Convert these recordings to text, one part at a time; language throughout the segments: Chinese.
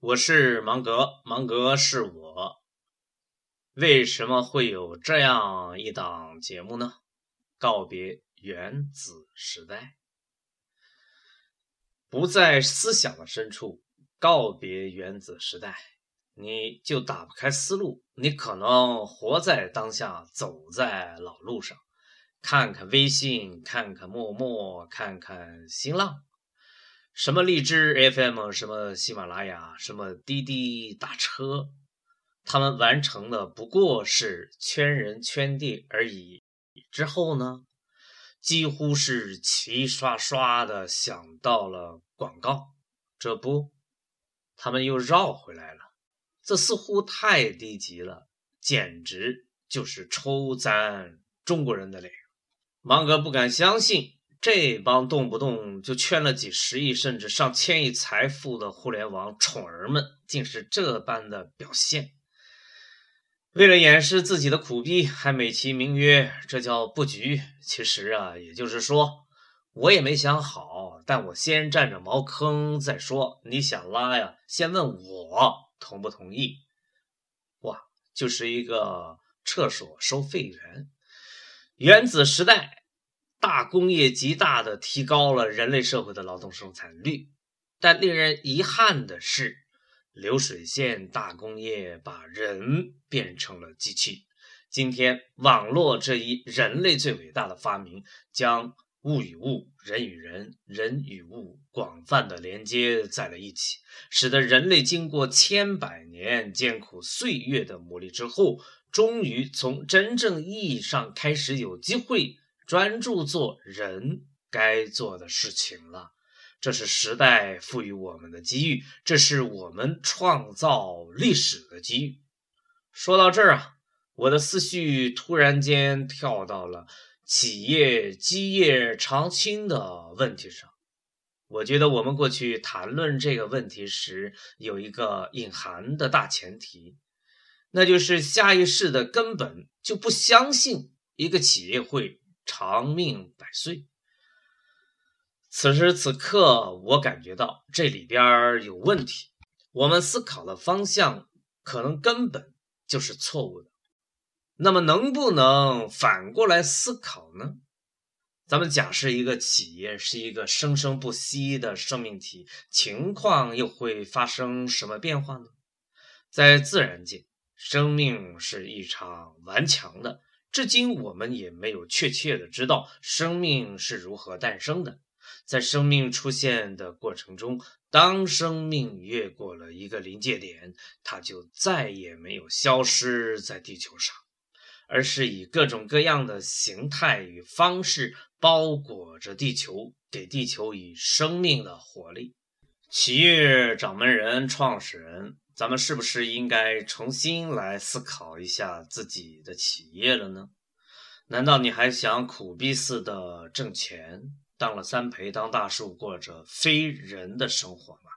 我是芒格，芒格是我。为什么会有这样一档节目呢？告别原子时代，不在思想的深处，告别原子时代，你就打不开思路。你可能活在当下，走在老路上。看看微信，看看陌陌，看看新浪，什么荔枝 FM，什么喜马拉雅，什么滴滴打车，他们完成的不过是圈人圈地而已。之后呢，几乎是齐刷刷的想到了广告，这不，他们又绕回来了。这似乎太低级了，简直就是抽咱中国人的脸。芒格不敢相信，这帮动不动就圈了几十亿甚至上千亿财富的互联网宠儿们，竟是这般的表现。为了掩饰自己的苦逼，还美其名曰这叫布局。其实啊，也就是说，我也没想好，但我先占着茅坑再说。你想拉呀，先问我同不同意。哇，就是一个厕所收费员。原子时代，大工业极大的提高了人类社会的劳动生产率，但令人遗憾的是，流水线大工业把人变成了机器。今天，网络这一人类最伟大的发明，将物与物、人与人、人与物广泛的连接在了一起，使得人类经过千百年艰苦岁月的磨砺之后。终于从真正意义上开始有机会专注做人该做的事情了。这是时代赋予我们的机遇，这是我们创造历史的机遇。说到这儿啊，我的思绪突然间跳到了企业基业长青的问题上。我觉得我们过去谈论这个问题时，有一个隐含的大前提。那就是下意识的根本就不相信一个企业会长命百岁。此时此刻，我感觉到这里边有问题，我们思考的方向可能根本就是错误的。那么，能不能反过来思考呢？咱们假设一个企业是一个生生不息的生命体，情况又会发生什么变化呢？在自然界。生命是异常顽强的，至今我们也没有确切的知道生命是如何诞生的。在生命出现的过程中，当生命越过了一个临界点，它就再也没有消失在地球上，而是以各种各样的形态与方式包裹着地球，给地球以生命的活力。企业掌门人、创始人。咱们是不是应该重新来思考一下自己的企业了呢？难道你还想苦逼似的挣钱，当了三陪当大树，过着非人的生活吗？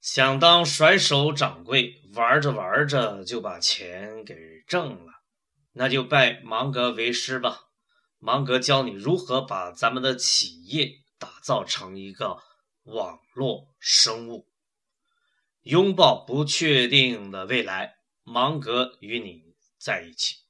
想当甩手掌柜，玩着玩着就把钱给挣了，那就拜芒格为师吧。芒格教你如何把咱们的企业打造成一个网络生物。拥抱不确定的未来，芒格与你在一起。